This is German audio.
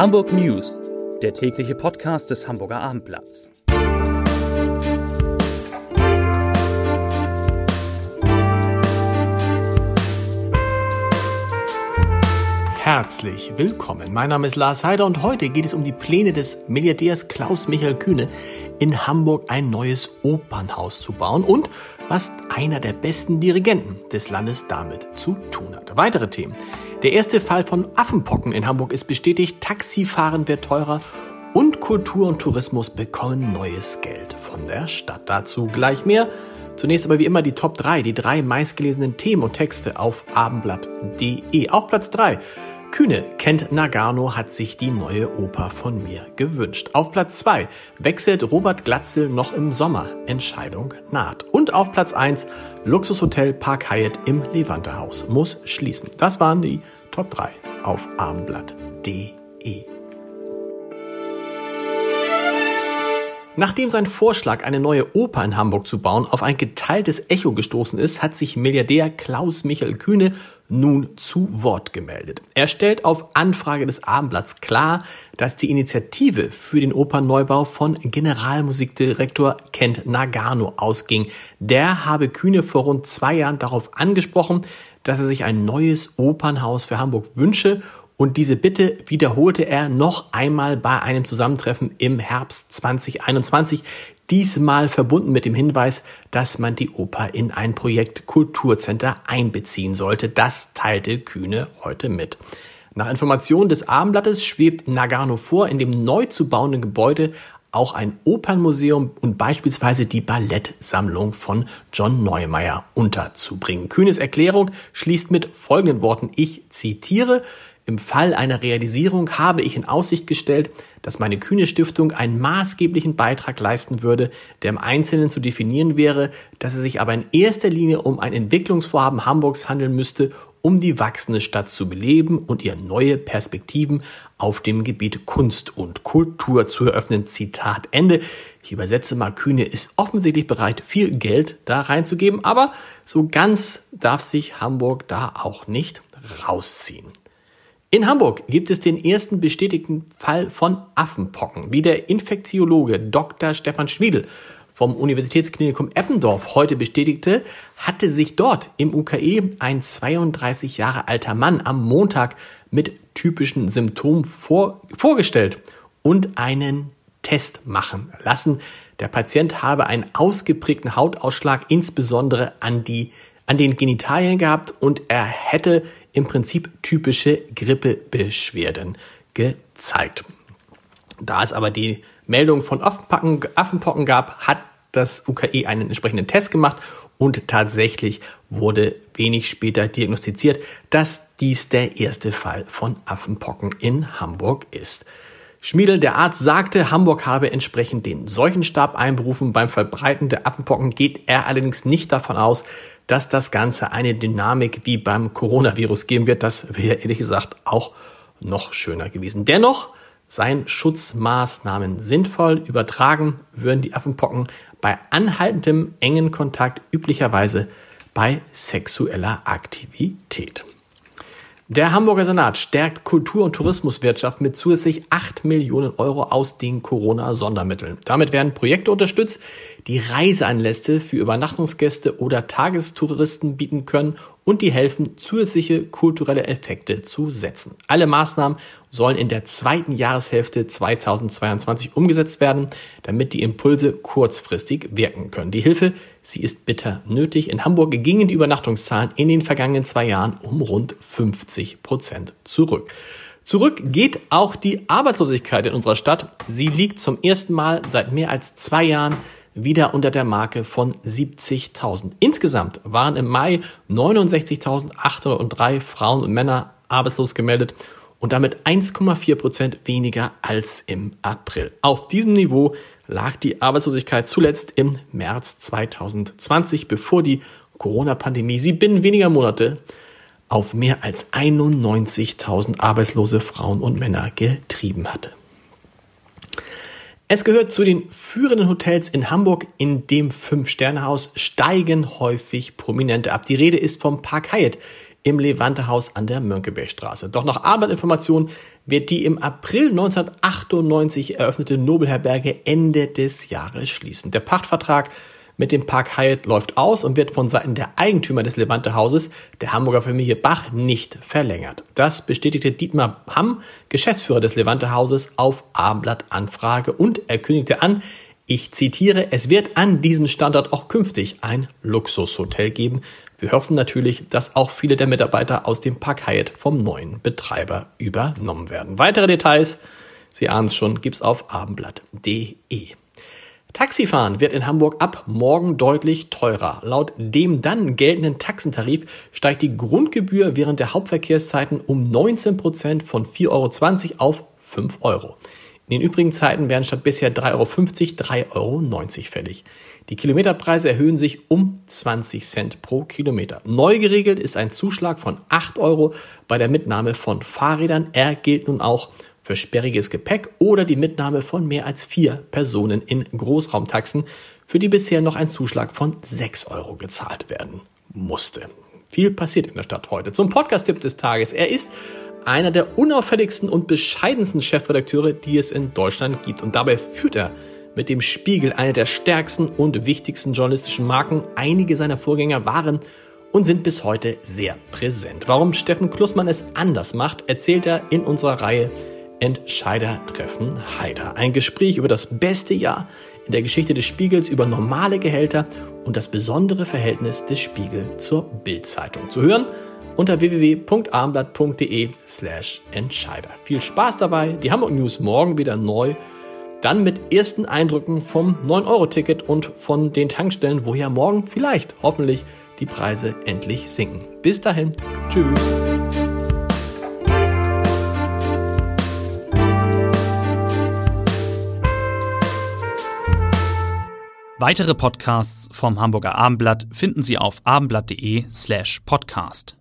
Hamburg News, der tägliche Podcast des Hamburger Abendblatts. Herzlich willkommen. Mein Name ist Lars Heider und heute geht es um die Pläne des Milliardärs Klaus Michael Kühne, in Hamburg ein neues Opernhaus zu bauen und was einer der besten Dirigenten des Landes damit zu tun hat. Weitere Themen. Der erste Fall von Affenpocken in Hamburg ist bestätigt, Taxifahren wird teurer und Kultur und Tourismus bekommen neues Geld von der Stadt. Dazu gleich mehr. Zunächst aber wie immer die Top 3, die drei meistgelesenen Themen und Texte auf abendblatt.de. Auf Platz 3 Kühne kennt Nagano hat sich die neue Oper von mir gewünscht. Auf Platz 2 wechselt Robert Glatzel noch im Sommer. Entscheidung naht. Und auf Platz 1 Luxushotel Park Hyatt im Levantehaus muss schließen. Das waren die Top 3 auf abendblatt.de. Nachdem sein Vorschlag, eine neue Oper in Hamburg zu bauen, auf ein geteiltes Echo gestoßen ist, hat sich Milliardär Klaus Michael Kühne nun zu Wort gemeldet. Er stellt auf Anfrage des Abendblatts klar, dass die Initiative für den Opernneubau von Generalmusikdirektor Kent Nagano ausging. Der habe Kühne vor rund zwei Jahren darauf angesprochen, dass er sich ein neues Opernhaus für Hamburg wünsche und diese Bitte wiederholte er noch einmal bei einem Zusammentreffen im Herbst 2021, diesmal verbunden mit dem Hinweis, dass man die Oper in ein Projekt Kulturcenter einbeziehen sollte. Das teilte Kühne heute mit. Nach Informationen des Abendblattes schwebt Nagano vor, in dem neu zu bauenden Gebäude auch ein Opernmuseum und beispielsweise die Ballettsammlung von John Neumeier unterzubringen. Kühnes Erklärung schließt mit folgenden Worten. Ich zitiere, im Fall einer Realisierung habe ich in Aussicht gestellt, dass meine kühne Stiftung einen maßgeblichen Beitrag leisten würde, der im Einzelnen zu definieren wäre, dass es sich aber in erster Linie um ein Entwicklungsvorhaben Hamburgs handeln müsste, um die wachsende Stadt zu beleben und ihr neue Perspektiven auf dem Gebiet Kunst und Kultur zu eröffnen. Zitat Ende. Ich übersetze mal, Kühne ist offensichtlich bereit, viel Geld da reinzugeben, aber so ganz darf sich Hamburg da auch nicht rausziehen. In Hamburg gibt es den ersten bestätigten Fall von Affenpocken, wie der Infektiologe Dr. Stefan Schmiedel vom Universitätsklinikum Eppendorf heute bestätigte, hatte sich dort im UKE ein 32 Jahre alter Mann am Montag mit typischen Symptomen vor, vorgestellt und einen Test machen lassen. Der Patient habe einen ausgeprägten Hautausschlag, insbesondere an, die, an den Genitalien gehabt und er hätte im Prinzip typische Grippebeschwerden gezeigt. Da es aber die Meldung von Affenpocken, gab, hat das UKE einen entsprechenden Test gemacht und tatsächlich wurde wenig später diagnostiziert, dass dies der erste Fall von Affenpocken in Hamburg ist. Schmiedel, der Arzt, sagte, Hamburg habe entsprechend den Seuchenstab einberufen. Beim Verbreiten der Affenpocken geht er allerdings nicht davon aus, dass das Ganze eine Dynamik wie beim Coronavirus geben wird. Das wäre ehrlich gesagt auch noch schöner gewesen. Dennoch seien Schutzmaßnahmen sinnvoll. Übertragen würden die Affenpocken bei anhaltendem engen Kontakt üblicherweise bei sexueller Aktivität. Der Hamburger Senat stärkt Kultur- und Tourismuswirtschaft mit zusätzlich 8 Millionen Euro aus den Corona-Sondermitteln. Damit werden Projekte unterstützt, die Reiseanlässe für Übernachtungsgäste oder Tagestouristen bieten können und die helfen, zusätzliche kulturelle Effekte zu setzen. Alle Maßnahmen sollen in der zweiten Jahreshälfte 2022 umgesetzt werden, damit die Impulse kurzfristig wirken können. Die Hilfe, sie ist bitter nötig. In Hamburg gingen die Übernachtungszahlen in den vergangenen zwei Jahren um rund 50 Prozent zurück. Zurück geht auch die Arbeitslosigkeit in unserer Stadt. Sie liegt zum ersten Mal seit mehr als zwei Jahren wieder unter der Marke von 70.000. Insgesamt waren im Mai 69.803 Frauen und Männer arbeitslos gemeldet und damit 1,4 Prozent weniger als im April. Auf diesem Niveau lag die Arbeitslosigkeit zuletzt im März 2020, bevor die Corona-Pandemie sie binnen weniger Monate auf mehr als 91.000 arbeitslose Frauen und Männer getrieben hatte. Es gehört zu den führenden Hotels in Hamburg. In dem Fünf-Sterne-Haus steigen häufig Prominente ab. Die Rede ist vom Park Hyatt im Levante-Haus an der Mönckebergstraße. Doch nach Abendinformationen wird die im April 1998 eröffnete Nobelherberge Ende des Jahres schließen. Der Pachtvertrag mit dem Park Hyatt läuft aus und wird von Seiten der Eigentümer des Levante Hauses, der Hamburger Familie Bach, nicht verlängert. Das bestätigte Dietmar Hamm, Geschäftsführer des Levante Hauses, auf Abendblatt Anfrage und er kündigte an, ich zitiere, es wird an diesem Standort auch künftig ein Luxushotel geben. Wir hoffen natürlich, dass auch viele der Mitarbeiter aus dem Park Hyatt vom neuen Betreiber übernommen werden. Weitere Details, Sie ahnen es schon, gibt's auf abendblatt.de. Taxifahren wird in Hamburg ab morgen deutlich teurer. Laut dem dann geltenden Taxentarif steigt die Grundgebühr während der Hauptverkehrszeiten um 19 Prozent von 4,20 Euro auf 5 Euro. In den übrigen Zeiten werden statt bisher 3,50 Euro 3,90 Euro fällig. Die Kilometerpreise erhöhen sich um 20 Cent pro Kilometer. Neu geregelt ist ein Zuschlag von 8 Euro bei der Mitnahme von Fahrrädern. Er gilt nun auch für sperriges Gepäck oder die Mitnahme von mehr als vier Personen in Großraumtaxen, für die bisher noch ein Zuschlag von 6 Euro gezahlt werden musste. Viel passiert in der Stadt heute. Zum Podcast-Tipp des Tages. Er ist einer der unauffälligsten und bescheidensten Chefredakteure, die es in Deutschland gibt. Und dabei führt er mit dem Spiegel eine der stärksten und wichtigsten journalistischen Marken. Einige seiner Vorgänger waren und sind bis heute sehr präsent. Warum Steffen Klussmann es anders macht, erzählt er in unserer Reihe Entscheider treffen Heider. Ein Gespräch über das beste Jahr in der Geschichte des Spiegels, über normale Gehälter und das besondere Verhältnis des Spiegel zur Bildzeitung. Zu hören unter www.armblatt.de slash Entscheider. Viel Spaß dabei, die Hamburg News morgen wieder neu, dann mit ersten Eindrücken vom 9-Euro-Ticket und von den Tankstellen, wo ja morgen vielleicht, hoffentlich, die Preise endlich sinken. Bis dahin, tschüss. Weitere Podcasts vom Hamburger Abendblatt finden Sie auf abendblatt.de slash podcast.